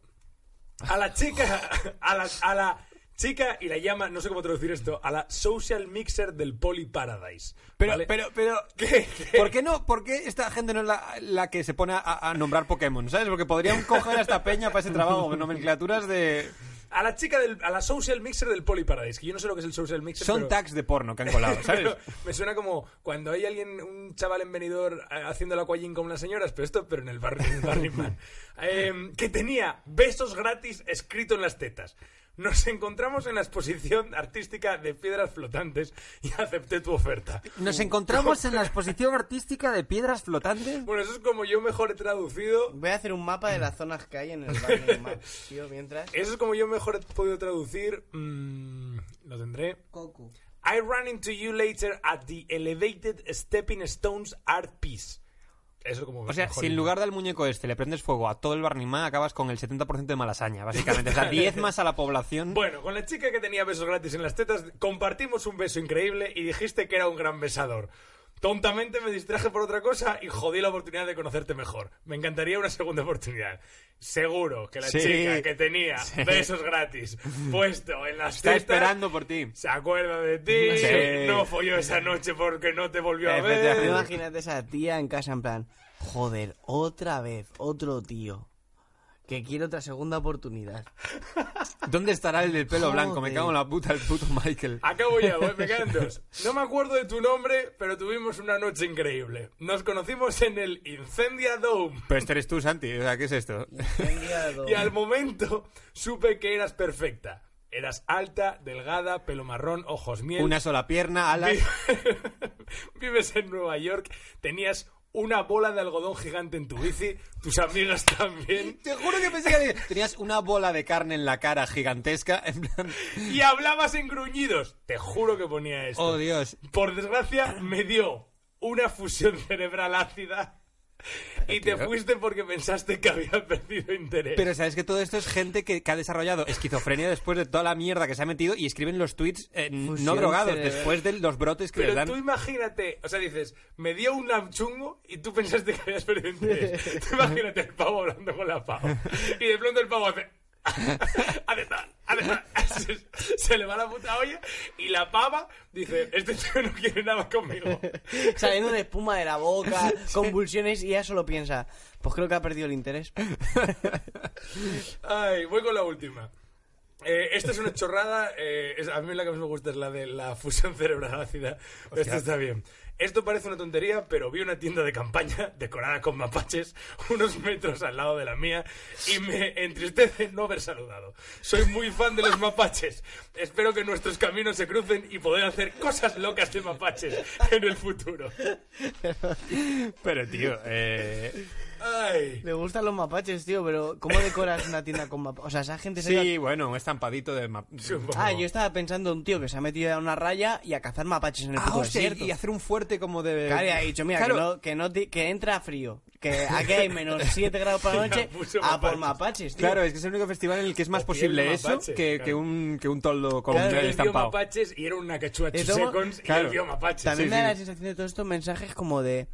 A la chica, a la, a la chica y la llama, no sé cómo traducir esto, a la social mixer del Poly Paradise. Pero, ¿vale? pero, pero, ¿Qué? ¿Qué? ¿por qué no? ¿Por qué esta gente no es la, la que se pone a, a nombrar Pokémon? ¿Sabes? Porque podrían coger a esta peña para ese trabajo, nomenclaturas de... A la chica del, a la social mixer del Poly Paradise, que yo no sé lo que es el social mixer. Son pero- tags de porno que han colado, ¿sabes? me suena como cuando hay alguien, un chaval en venidor eh, haciendo la cuallín con las señoras, pero esto, pero en el barrio, en el Burning Man. Eh, que tenía besos gratis escrito en las tetas. Nos encontramos en la exposición artística de piedras flotantes y acepté tu oferta. Nos encontramos en la exposición artística de piedras flotantes. Bueno, eso es como yo mejor he traducido. Voy a hacer un mapa de las zonas que hay en el Burning Man, tío, mientras... Eso es como yo mejor he podido traducir. mm, lo tendré. Coco. I run into you later at the elevated stepping stones art piece. Eso como O sea, si en lugar del muñeco este le prendes fuego a todo el Burning Man, acabas con el 70% de malasaña, básicamente. O sea, 10 más a la población. Bueno, con la chica que tenía besos gratis en las tetas, compartimos un beso increíble y dijiste que era un gran besador. Tontamente me distraje por otra cosa y jodí la oportunidad de conocerte mejor. Me encantaría una segunda oportunidad. Seguro que la Sí. chica que tenía besos gratis puesto en las Está tetas esperando por ti. se acuerda de ti, Sí. no folló esa noche porque no te volvió a ver. Imagínate esa tía en casa en plan, joder, otra vez, otro tío, que quiere otra segunda oportunidad. ¿Dónde estará el del pelo Joder. blanco? Me cago en la puta, el puto Michael. Acabo ya, voy, me quedan dos. No me acuerdo de tu nombre, pero tuvimos una noche increíble. Nos conocimos en el Incendia Dome. Pero este eres tú, Santi. O sea, ¿qué es esto? Y al momento supe que eras perfecta. Eras alta, delgada, pelo marrón, ojos miel. Una sola pierna, alas. Vives en Nueva York, tenías una bola de algodón gigante en tu bici, tus amigas también. Te juro que pensé que tenías una bola de carne en la cara gigantesca. En plan. Y hablabas en gruñidos. Te juro que ponía esto. Oh, Dios. Por desgracia, me dio una fusión cerebral ácida. Y te fuiste porque pensaste que había perdido interés. Pero sabes que todo esto es gente que, que ha desarrollado esquizofrenia después de toda la mierda que se ha metido y escriben los tweets eh, no drogados cerebral. después de los brotes que Pero les dan. tú imagínate, o sea, dices, me dio un chungo y tú pensaste que habías perdido interés. tú imagínate el pavo hablando con la pavo. Y de pronto el pavo hace... Además, además, se, se le va la puta olla y la pava dice, este tío no quiere nada conmigo. Saliendo de espuma de la boca, convulsiones, y ella solo piensa, pues creo que ha perdido el interés. Ay, voy con la última. Eh, esta es una chorrada. eh, es- a mí la que más me gusta es la de la fusión cerebral ácida. Esto está bien. Esto parece una tontería, pero vi una tienda de campaña decorada con mapaches unos metros al lado de la mía y me entristece no haber saludado. Soy muy fan de los mapaches. Espero que nuestros caminos se crucen y poder hacer cosas locas de mapaches en el futuro. Pero, tío, eh... Ay. Le gustan los mapaches, tío, pero ¿cómo decoras una tienda con mapaches? O sea, esa gente se iba- Sí, bueno, un estampadito de... ma- Sí, un poco. Ah, yo estaba pensando en un tío que se ha metido a una raya y a cazar mapaches en el Ah, puto hostia, desierto. y hacer un fuerte como de... Claro, y ha dicho, mira, Claro, que, no, que, no que entra frío, que aquí hay menos 7 grados por la noche, a por mapaches. tío. Claro, es que es el único festival en el que es más O posible eso mapache, que, claro. que un, que un toldo con Claro, un Él vio estampado. mapaches y era una tomo- seconds y él vio mapaches. También sí, me da sí. la sensación de todos estos mensajes como de...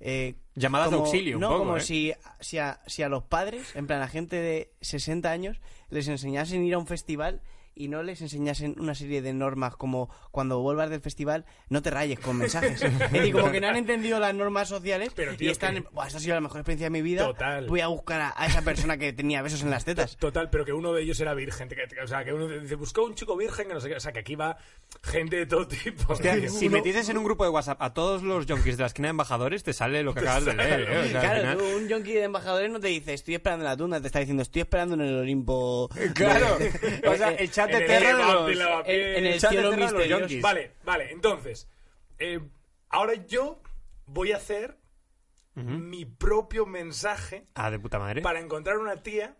eh, Llamadas de auxilio, un no, poco, como ¿eh? si, si, a, si a los padres, en plan a gente de 60 años, les enseñasen ir a un festival y no les enseñasen una serie de normas como cuando vuelvas del festival no te rayes con mensajes. es decir, como que no han entendido las normas sociales Pero, tío, y están... que- en, "Buah, esta ha sido la mejor experiencia de mi vida. Total. Voy a buscar a, a esa persona que tenía besos en las tetas. Total, pero que uno de ellos era virgen. que- que- o sea, que uno dice, buscó un chico virgen, que no sé qué. O sea, que aquí va gente de todo tipo. Hostia, si metieses en un grupo de WhatsApp a todos los junkies de la esquina de embajadores, te sale lo que acabas de leer. ¿eh? O sea, al claro, final- tú, un junkie de embajadores no te dice estoy esperando en la tunda, te está diciendo estoy esperando en el Olimpo. Claro, o sea, el chat de En el Terra de los... en el chat de cielo de misterioso. yonkis. Vale, vale, entonces. eh, ahora yo voy a hacer mi propio mensaje Ah, de puta madre. para encontrar una tía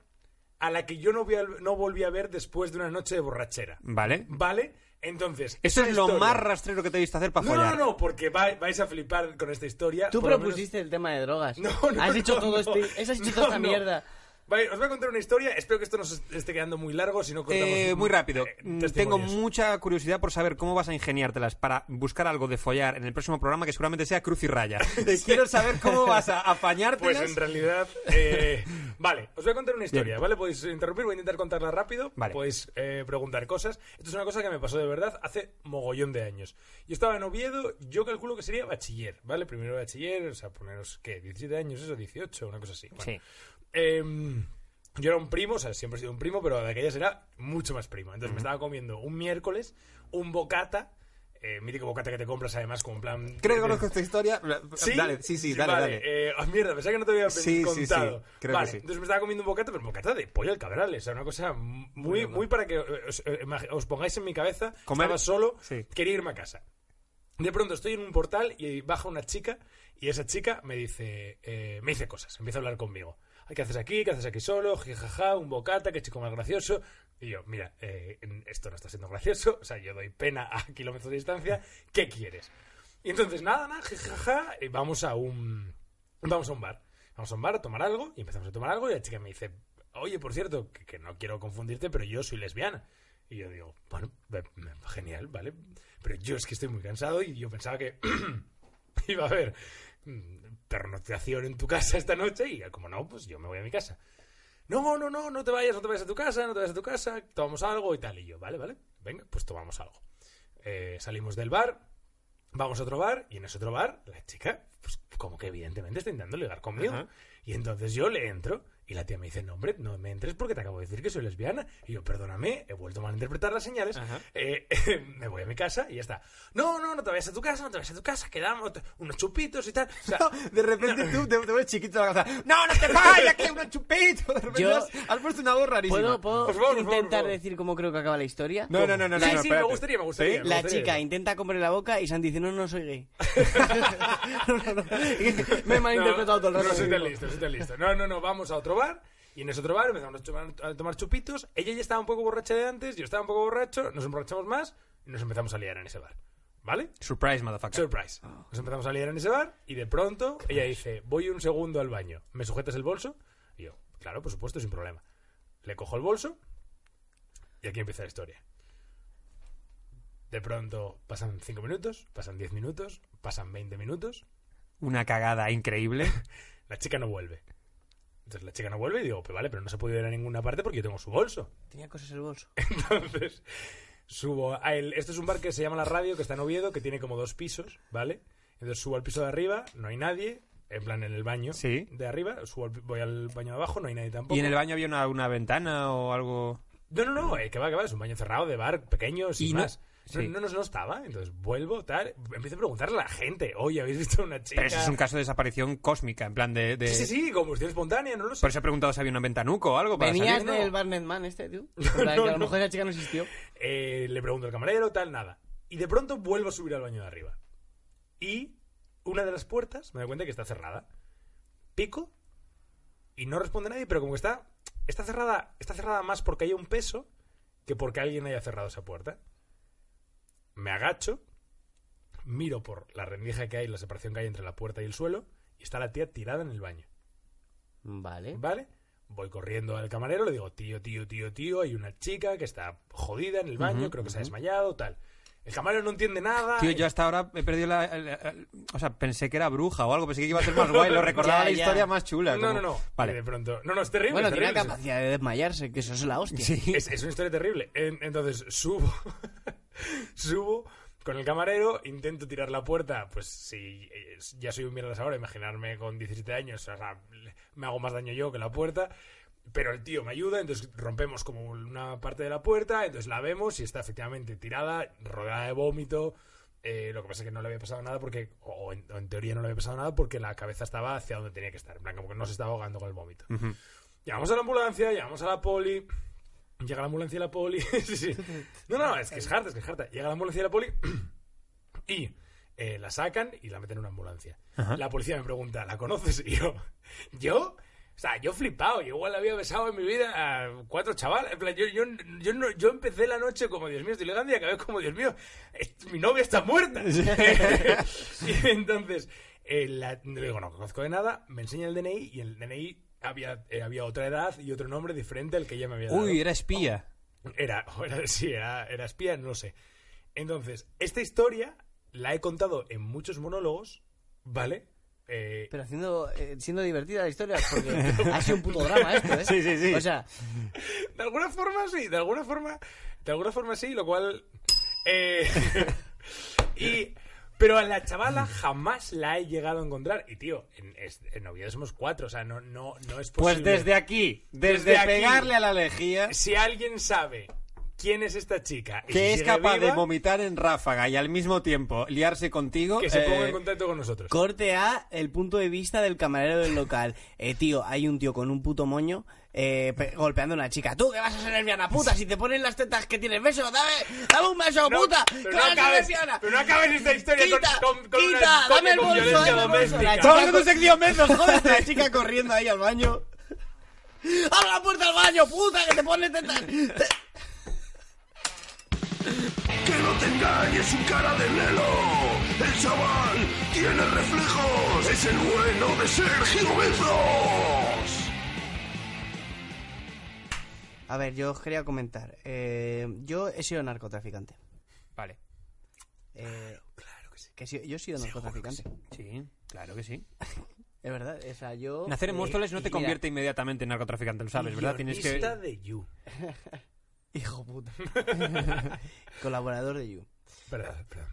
a la que yo no, voy a- no volví a ver después de una noche de borrachera. Vale. ¿Vale? Entonces. Eso es lo historia- más rastrero que te he visto hacer para No, follar. no, no, porque va- vais a flipar con esta historia. Tú lo menos- propusiste el tema de drogas. No, no, Has dicho no, todo no. este, has dicho No, toda esta no. mierda. Vale, os voy a contar una historia. Espero que esto no se esté quedando muy largo, si no. Eh, un- muy rápido. eh, Mm, Tengo mucha curiosidad por saber cómo vas a ingeniártelas para buscar algo de follar en el próximo programa que seguramente sea cruz y raya. Quiero saber cómo vas a apañártelas. Pues en realidad. eh, vale, os voy a contar una historia, ¿vale? Podéis interrumpir, voy a intentar contarla rápido. Vale. Podéis eh, preguntar cosas. Esto es una cosa que me pasó de verdad hace mogollón de años. Yo estaba en Oviedo, yo calculo que sería bachiller, ¿vale? Primero bachiller, o sea, poneros, ¿qué? 17 años, eso, 18, una cosa así. Bueno, Sí. Em, yo era un primo, o sea, siempre he sido un primo, pero de aquellas era mucho más primo. Entonces me estaba comiendo un miércoles un bocata, eh, mítico bocata que te compras además como en plan... Creo que de- conozco esta historia. ¿Sí? Dale, sí, sí, dale, vale. dale. Eh, ah, mierda, pensaba que no te había Sí, sí, contado. sí, creo vale, que sí. entonces me estaba comiendo un bocata, pero un bocata de pollo al cabral. O sea, una cosa muy, muy para que eh, os, pongáis en mi cabeza. Comer- Estaba solo, Sí. quería irme a casa. De pronto estoy en un portal y baja una chica y esa chica me dice, eh, me dice cosas, empieza a hablar conmigo. ¿Qué haces aquí? ¿Qué haces aquí solo? Jijaja, un bocata, qué chico más gracioso. Y yo, mira, eh, esto no está siendo gracioso, o sea, yo doy pena a kilómetros de distancia, ¿qué quieres? Y entonces, nada, nada, jijaja, y vamos a un, vamos a un bar. Vamos a un bar a tomar algo y empezamos a tomar algo y la chica me dice, oye, por cierto, que, que no quiero confundirte, pero yo soy lesbiana. Y yo digo, bueno, genial, ¿vale? Pero yo es que estoy muy cansado y yo pensaba que iba a haber mm, pernotación en tu casa esta noche y como no, pues yo me voy a mi casa. No, no, no, no te vayas, no te vayas a tu casa, no te vayas a tu casa, tomamos algo y tal. Y yo, vale, vale, venga, pues tomamos algo. Eh, salimos del bar, vamos a otro bar y en ese otro bar la chica, pues como que evidentemente está intentando ligar conmigo. Ajá. Y entonces yo le entro y la tía me dice, no, hombre, no me entres porque te acabo de decir que soy lesbiana. Y yo, perdóname, he vuelto a malinterpretar las señales. Eh, me voy a mi casa y ya está. No, no, no te vayas a tu casa, no te vayas a tu casa, quedamos unos chupitos y tal. O sea, De repente tú te, te ves chiquito en la casa. ¡No, no te vayas! ¡Que un chupito! De repente Yo- has, has puesto una voz rarísima. ¿Puedo, puedo Por favor, intentar por favor. decir cómo creo que acaba la historia? No, no, no, no. Sí, no, sí, me gustaría, me gustaría. ¿Sí? Me La chica eso. intenta comerle la boca y Santi dice, no, no soy gay. No, no, no. Me he malinterpretado todo el rato. No, soy tan listo, soy tan listo. No, no, no, vamos a otro bar. Y en ese otro bar empezamos a tomar, a tomar chupitos. Ella ya estaba un poco borracha de antes, yo estaba un poco borracho, nos emborrachamos más y nos empezamos a liar en ese bar. ¿Vale? Surprise, motherfucker. Surprise. Ah. Nos empezamos a liar en ese bar y de pronto ella dice, voy un segundo al baño, ¿me sujetas el bolso? Y yo, claro, por supuesto, sin problema. Le cojo el bolso y aquí empieza la historia. De pronto pasan 5 minutos, pasan 10 minutos, pasan 20 minutos, Una cagada increíble. la chica no vuelve. Entonces la chica no vuelve y digo, pues vale, pero no se puede ir a ninguna parte porque yo tengo su bolso. Tenía cosas en el bolso. Entonces, subo a el, Esto es un bar que se llama La Radio, que está en Oviedo, que tiene como dos pisos, ¿vale? Entonces subo al piso de arriba, no hay nadie, en plan en el baño Sí. de arriba, subo al- voy al baño de abajo, no hay nadie tampoco. ¿Y en el baño había una, una ventana o algo? No, no, no, eh, que va, que va, es un baño cerrado de bar pequeño, sin Y no- más. No, sí. no, no, no estaba, entonces vuelvo, tal, empiezo a preguntarle a la gente, oye, ¿habéis visto una chica? Pero eso es un caso de desaparición cósmica, en plan de... de- Sí, sí, sí, combustión espontánea, no lo sé. Por eso he preguntado si había un ventanuco o algo para ¿Venías salir, ¿no? del Barnet Man este, tío? Plan, que a lo mejor esa chica no existió. Eh, le pregunto al camarero, tal, nada. Y de pronto vuelvo a subir al baño de arriba. Y una de las puertas me doy cuenta que está cerrada. Pico y no responde nadie, pero como que está, está cerrada, está cerrada más porque hay un peso que porque alguien haya cerrado esa puerta. Me agacho, miro por la rendija que hay, la separación que hay entre la puerta y el suelo, y está la tía tirada en el baño. Vale. ¿Vale? Voy corriendo al camarero, le digo, tío, tío, tío, tío, hay una chica que está jodida en el baño, creo que se ha desmayado, tal. El camarero no entiende nada. Tío, yo hasta ahora he perdido la, O sea, pensé que era bruja o algo, pensé que iba a ser más guay, lo recordaba Ya, la ya. historia más chula. No, como- no, no. Vale. de pronto. No, no, es terrible. Bueno, es tiene capacidad de desmayarse, que eso es la hostia. Sí. Es, es una historia terrible. En- Entonces subo, subo con el camarero, intento tirar la puerta. Pues si eh, ya soy un mierdas ahora, imaginarme con 17 años, o sea, me hago más daño yo que la puerta. Pero el tío me ayuda, entonces rompemos como una parte de la puerta, entonces la vemos y está efectivamente tirada, rodeada de vómito. Eh, lo que pasa es que no le había pasado nada porque, o en, o en teoría no le había pasado nada porque la cabeza estaba hacia donde tenía que estar, en plan, como que no se estaba ahogando con el vómito. Ujú. Llamamos a la ambulancia, llamamos a la poli. Llega la ambulancia y la poli. sí, sí. No, no, es que es harta, es que es harta. Llega la ambulancia y la poli. y eh, la sacan y la meten en una ambulancia. La policía me pregunta, ¿la conoces? Y yo, ¿yo? O sea, yo flipado, yo igual había besado en mi vida a cuatro chavales. En plan, yo, yo, yo, no- yo empecé la noche como, Dios mío, estoy ligando y acabé como, Dios mío, mi novia está muerta. y entonces, eh, la- le digo, no conozco de nada, me enseña el DNI y el DNI había, eh, había otra edad y otro nombre diferente al que ella me había dado. Uy, era espía. Era, era- sí, era, era espía, no sé. Entonces, esta historia la he contado en muchos monólogos, ¿vale? Eh, Pero haciendo, eh, siendo divertida la historia, porque ha sido un puto drama esto, ¿eh? Sí, sí, sí. O sea, de alguna forma sí, de alguna forma, de alguna forma sí, lo cual... eh, y... Pero a la chavala jamás la he llegado a encontrar. Y tío, en, en Oviedo somos cuatro, o sea, no, no, no es Pues posible. desde aquí, desde, Desde aquí. pegarle a la lejía, Si alguien sabe quién es esta chica y que si es capaz de vomitar en ráfaga y al mismo tiempo liarse contigo, que se eh, ponga en contacto con nosotros. corte a el punto de vista del camarero del local. Eh, tío, hay un tío con un puto moño eh, pe- golpeando a una chica. Tú que vas a ser lesbiana, puta, si te ponen las tetas que tienes beso, dame, dame un beso, No, puta, pero que no vas a ser acabes, lesbiana. pero no acabes esta historia con- Quita, con, con, una quita, historia dame el con bolso, violencia dame el bolso. doméstica. La ¡Vamos chica con tu sección, Menzos, jódete! La chica corriendo ahí al baño. ¡Abre la puerta al baño, puta, que te pones tetas! Que no te engañes su cara de Nelo. El chaval tiene reflejos. Es el bueno de Sergio Bezos. A ver, yo os quería comentar. eh, yo he sido narcotraficante. Vale. Eh, claro que sí. Que yo he sido narcotraficante. Sí, claro que sí. Es verdad, o sea, yo... Nacer en eh, Móstoles no te mira, convierte inmediatamente en narcotraficante, lo sabes, ¿verdad? Tienes que... De You. Hijo puta. Colaborador de You. Perdón, perdón.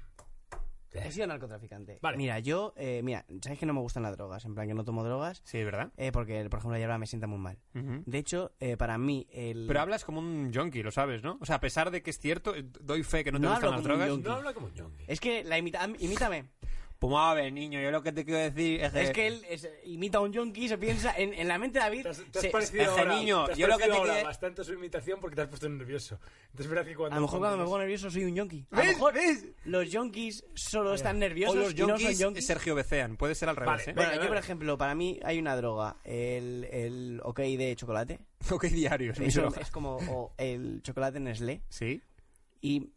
He sido narcotraficante. Vale. Mira, yo... eh, mira, sabes que no me gustan las drogas. En plan, que no tomo drogas. Sí, ¿verdad? eh, porque, por ejemplo, la hierba me sienta muy mal. De hecho, eh, para mí, el... Pero hablas como un junkie, lo sabes, ¿no? O sea, a pesar de que es cierto, eh, doy fe que no te No gustan hablo las como un drogas. yonki. No habla como un yonki. Es que la imita... imítame. Pues a ver, niño, yo lo que te quiero decir es que... Es que él es- imita a un yonki se piensa en, en la mente de David. Te has, te has se- parecido es ahora, niño, te has yo lo que te ahora quiero- bastante su imitación porque te has puesto nervioso. Entonces es verdad que cuando... a lo mejor cuando me pongo nervioso soy un yonki. A lo mejor ¿Ves? los yonkis solo están O nerviosos los y no son yonkis. Sergio Becean, puede ser al revés, Vale, ¿eh? Bueno, Venga, yo por ejemplo, para mí hay una droga, el, el OK de chocolate. Ok, diario, es mi Eso droga. es como o el chocolate Nestlé. Sí. Y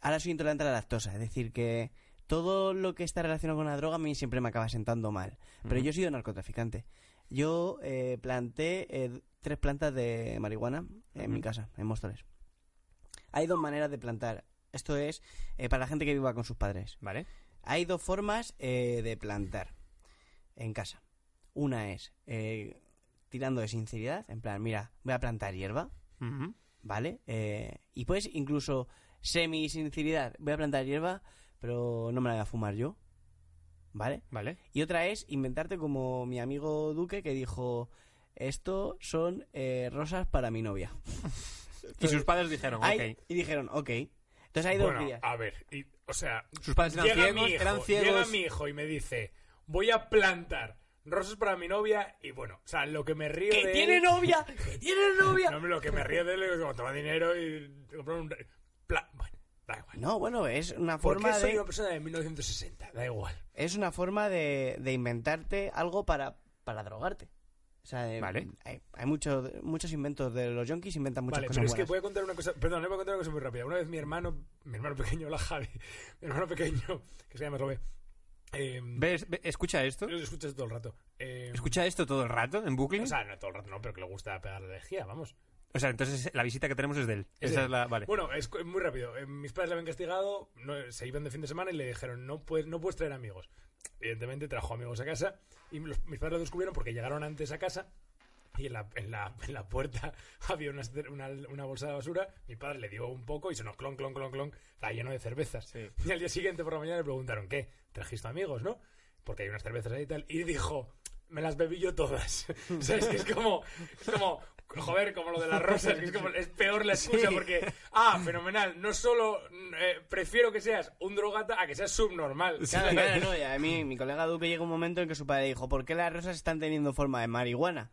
ahora soy intolerante a la lactosa, es decir, que todo lo que está relacionado con la droga a mí siempre me acaba sentando mal. Pero yo he sido narcotraficante. Yo eh, planté eh, tres plantas de marihuana en mi casa, en Móstoles. Hay dos maneras de plantar. Esto es eh, para la gente que viva con sus padres. Vale. Hay dos formas eh, de plantar en casa. Una es, eh, tirando de sinceridad, en plan, mira, voy a plantar hierba. ¿vale? Eh, y puedes incluso semi-sinceridad, voy a plantar hierba, pero no me la voy a fumar yo, ¿vale? Vale. Y otra es inventarte como mi amigo Duque que dijo, esto son eh, rosas para mi novia. Y sus padres dijeron, Hay- ok. Y dijeron, ok. Entonces hay dos Bueno, días. a ver, y- o sea, Sus padres eran llega ciegos, mi hijo, eran ciegos. Llega mi hijo y me dice, voy a plantar rosas para mi novia y bueno, o sea, lo que me río ¡Que de tiene él- novia! ¡Que tiene novia! No, lo que me río de él es como toma dinero y comprar un... pla- Bueno, da igual. No, bueno, es una ¿Por forma qué soy de... una persona de 1960? Da igual. Es una forma de, de inventarte algo para, para drogarte. O sea, eh, Vale. hay, hay muchos muchos inventos de los yonkis, inventan muchas Vale, cosas pero es que buenas. voy a contar una cosa. Perdón, le voy a contar una cosa muy rápida. Una vez mi hermano, mi hermano pequeño, la Javi, mi hermano pequeño, que se llama Robe, eh, ¿Ves? Ve- Escucha esto. lo escuchas todo el rato. Eh, Escucha esto todo el rato en bucle. O sea, no todo el rato, no, pero que le gusta pegar la lejía, vamos. O sea, entonces la visita que tenemos es de él. Es Esa de- es la. Vale. Bueno, es muy rápido. Eh, mis padres le habían castigado, no, se iban de fin de semana y le dijeron, no puedes, no puedes traer amigos. Evidentemente trajo amigos a casa y los- mis padres lo descubrieron porque llegaron antes a casa y en la, en la, en la puerta había una, una, una bolsa de basura. Mi padre le dio un poco y sonó clon, clon, clon, clon. Estaba lleno de cervezas. Y al día siguiente por la mañana le preguntaron, ¿qué? ¿Trajiste amigos, no? Porque hay unas cervezas ahí y tal. Y dijo, me las bebí yo todas. o sea, es que como, es como, joder, como lo de las rosas, que es como, es peor la excusa porque, ah, fenomenal, no solo eh, prefiero que seas un drogata a que seas subnormal. Claro, claro, no, y a mí, mi colega Duque llega un momento en que su padre dijo, ¿por qué las rosas están teniendo forma de marihuana?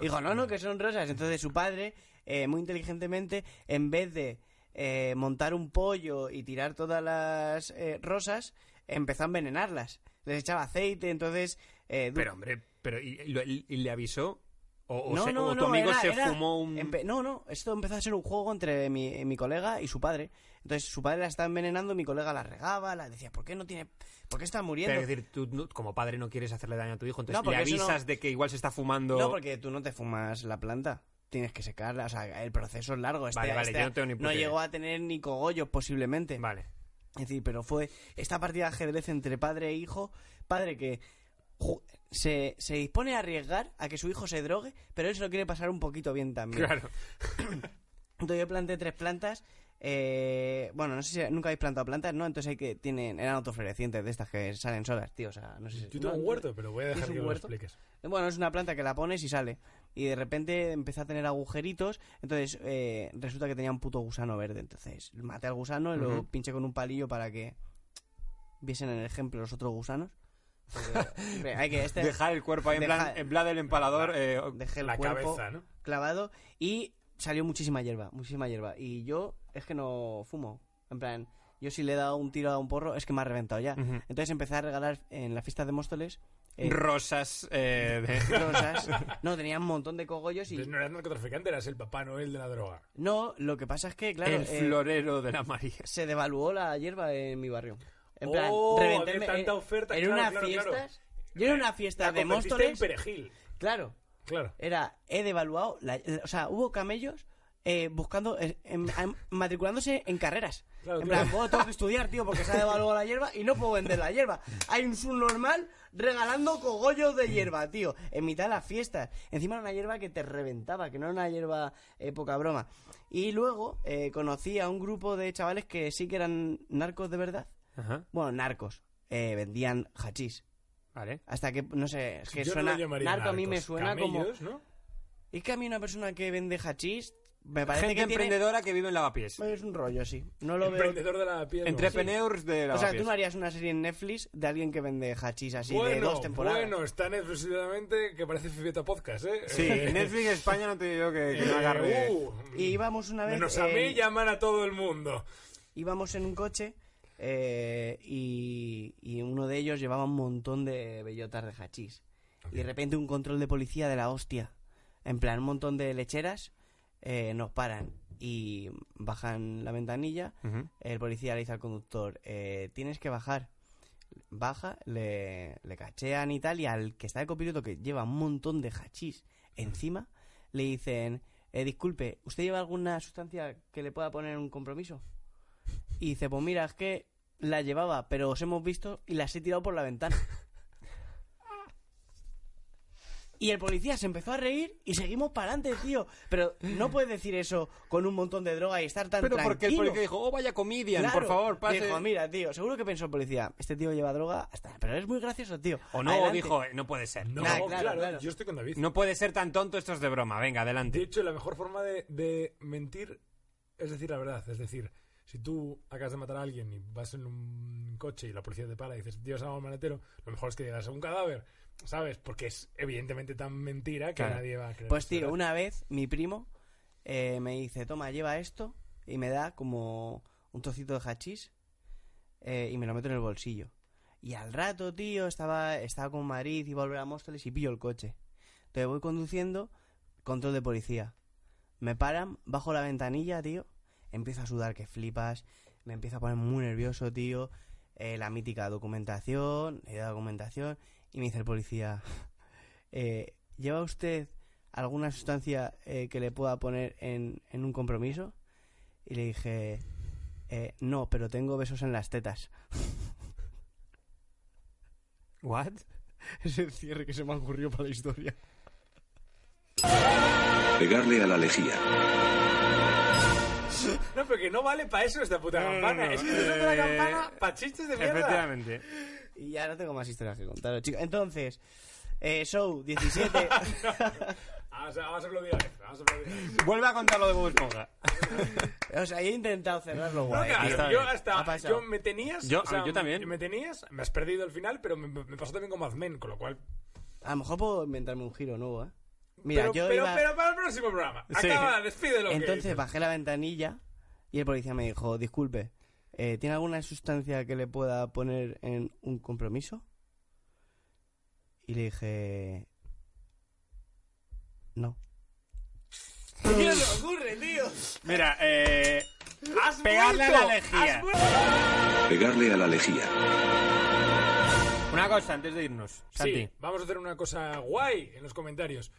Dijo, no, no, que son rosas. Entonces su padre, eh, muy inteligentemente, en vez de eh, montar un pollo y tirar todas las eh, rosas, empezó a envenenarlas. Les echaba aceite, entonces... eh, Pero, hombre, pero ¿y, y lo- y le avisó? ¿O, o no, se- no, o tu no, amigo era- se era- fumó un. no, no, esto empezó a ser un juego entre mi, mi colega y su padre. Entonces su padre la estaba envenenando, mi colega la regaba, la decía, ¿por qué no tiene... ¿Por qué está muriendo? Pero es decir, tú no- como padre no quieres hacerle daño a tu hijo, entonces No, le no- avisas de que igual se está fumando. No, porque tú no te fumas la planta. Tienes que secarla. O sea, el proceso es largo. Este, Vale, vale, este yo no tengo ni idea. llegó a tener ni cogollos posiblemente. Vale. Es decir, pero fue esta partida de ajedrez entre padre e hijo. Padre que se, se dispone a arriesgar a que su hijo se drogue, pero él se lo quiere pasar un poquito bien también. Claro. Entonces yo planté tres plantas. eh, bueno, no sé si nunca habéis plantado plantas, ¿no? Entonces hay que tienen eran autoflorecientes de estas que salen solas, tío. O sea, no sé si Yo tengo no, un huerto, pero voy a dejar ¿Tienes que lo expliques. Bueno, es una planta que la pones y sale. Y de repente empezó a tener agujeritos. Entonces eh, resulta que tenía un puto gusano verde. Entonces maté al gusano y lo pinché con un palillo para que viesen en el ejemplo los otros gusanos. Hay que este, Dejar el cuerpo ahí en Deja- plan, en plan del empalador. eh, dejé el La cuerpo cabeza, ¿no? clavado y salió muchísima hierba, muchísima hierba. Y yo es que no fumo. En plan, yo si le he dado un tiro a un porro es que me ha reventado ya. Entonces empecé a regalar en la fiesta de Móstoles eh, rosas eh, de- rosas. No, tenía un montón de cogollos y... Entonces no eras narcotraficante, eras el Papá Noel de la droga. No, lo que pasa es que, claro, el eh, florero de la María. se devaluó la hierba en mi barrio. En plan, Oh, tanta en- oferta, En claro, unas claro. Yo en una fiesta La de Móstoles... en perejil. Claro, Claro. era, he devaluado... la- o sea, hubo camellos eh, buscando... eh, matriculándose en carreras. Claro, en plan, tengo que estudiar, tío, porque se ha devaluado la hierba y no puedo vender la hierba. Hay un subnormal regalando cogollos de hierba, tío, en mitad de las fiestas. Encima era una hierba que te reventaba, que no era una hierba eh, poca broma. Y luego eh, conocí a un grupo de chavales que sí que eran narcos de verdad. Ajá. Bueno, narcos. Eh, vendían hachís. Vale. Hasta que, no sé, es que Yo no suena... llamaría narco a mí me narcos. suena como... Camellos, ¿no? Es que a mí una persona que vende hachís me parece Gente que tiene... emprendedora que vive en lavapiés. Es un rollo, sí. No lo veo... Emprendedor de la piel. Entrepreneurs de O lavapiés. sea, tú no harías una serie en Netflix de alguien que vende hachís así de Bueno, dos temporadas. bueno, está en exclusivamente que parece Fibeta Podcast, ¿eh? Sí, Eh, Netflix España no te digo que, que no eh, agarre. uh, Y íbamos una vez... Menos a eh, mí llaman a todo el mundo. íbamos en un coche eh, y, y uno de ellos llevaba un montón de bellotas de hachís. Y de repente un control de policía de la hostia. En plan, un montón de lecheras eh, nos paran y bajan la ventanilla. El policía le dice al conductor, eh, tienes que bajar. Baja, le, le cachean y tal, y al que está de copiloto que lleva un montón de hachís encima, le dicen, eh, disculpe, ¿usted lleva alguna sustancia que le pueda poner un compromiso? Y dice, pues mira, es que la llevaba, pero os hemos visto y las he tirado por la ventana. Y el policía se empezó a reír y seguimos para adelante, tío. Pero no puedes decir eso con un montón de droga y estar tan Pero porque el policía dijo, oh, vaya comedian, Claro. por favor, pase. Dijo, mira, tío, seguro que pensó el policía, este tío lleva droga, hasta... pero es muy gracioso, tío. o no, Adelante. dijo, no puede ser. No, Nah, claro, claro, claro. yo estoy con David. No puede ser tan tonto, esto es de broma. Venga, De adelante. hecho, la mejor forma de, de mentir es decir la verdad. Es decir, si tú acabas de matar a alguien y vas en un coche y la policía te para y dices, Dios, al maletero, lo mejor es que digas un cadáver, ¿sabes? Porque es evidentemente tan mentira que Claro. nadie va a creer. Pues tío, una vez mi primo eh, me dice, toma, lleva esto y me da como un trocito de hachís eh, y me lo meto en el bolsillo. Y al rato, tío, estaba, estaba con Madrid, iba a volver a Móstoles y pillo el coche. Entonces voy conduciendo, control de policía. Me paran, bajo la ventanilla, tío, empiezo a sudar que flipas, me empiezo a poner muy nervioso, tío. eh, la mítica documentación, dado documentación y me dice el policía, eh, ¿lleva usted alguna sustancia eh, que le pueda poner en, en un compromiso? Y le dije, no, pero tengo besos en las tetas. ¿What? Es el cierre que se me ocurrió para la historia. Pegarle a la lejía. No, pero que no vale para eso esta puta No, no, campana. no, es que es una eh, campana para chistes de mierda. Efectivamente. Y ya no tengo más historias que contaros, chicos. Entonces, eh, Show 17. Vamos a, vamos a aplaudir a Alex, Vamos a aplaudir a Alex. Vuelve a contar lo de Bob Esponja. o sea, yo he intentado cerrarlo No, guay. claro, tío. yo Ha hasta pasado. yo me tenías Yo- o sea, yo también. me tenías me has perdido al final pero me, me pasó también con Mad Men con lo cual A lo mejor puedo inventarme un giro nuevo, ¿eh? Mira, pero, yo pero, iba... pero para el próximo programa Sí. acaba despide lo que Entonces bajé la ventanilla y el policía me dijo, disculpe, eh, ¿tiene alguna sustancia que le pueda poner en un compromiso? Y le dije, no. ¿Qué le ocurre tío Mira, eh... has Pegarle a la lejía. Pegarle a la lejía. Una cosa antes de irnos, Santi. Sí, vamos a hacer una cosa guay en los comentarios.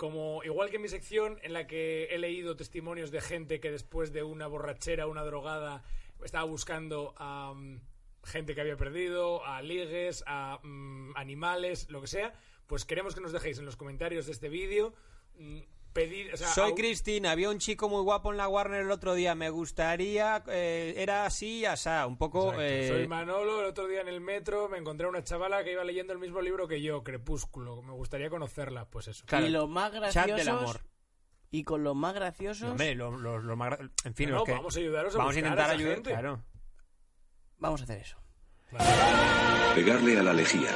Como igual que mi sección en la que he leído testimonios de gente que después de una borrachera, una drogada, estaba buscando a mm, gente que había perdido, a ligues, a mm, animales, lo que sea, pues queremos que nos dejéis en los comentarios de este vídeo mm, pedir, o sea, Soy Cristina, había un chico muy guapo en la Warner el otro día, me gustaría, eh, era así, asá, un poco... Eh, Soy Manolo, el otro día en el metro me encontré a una chavala que iba leyendo el mismo libro que yo, Crepúsculo, me gustaría conocerla, pues eso. Claro, y los más chat graciosos... del amor. Y con los más graciosos... Hombre, lo- lo- lo más gra- en fin, No, es no, que vamos a ayudaros a vamos a intentar a esa ayudar, gente. claro. Vamos a hacer eso. Pegarle a la lejía.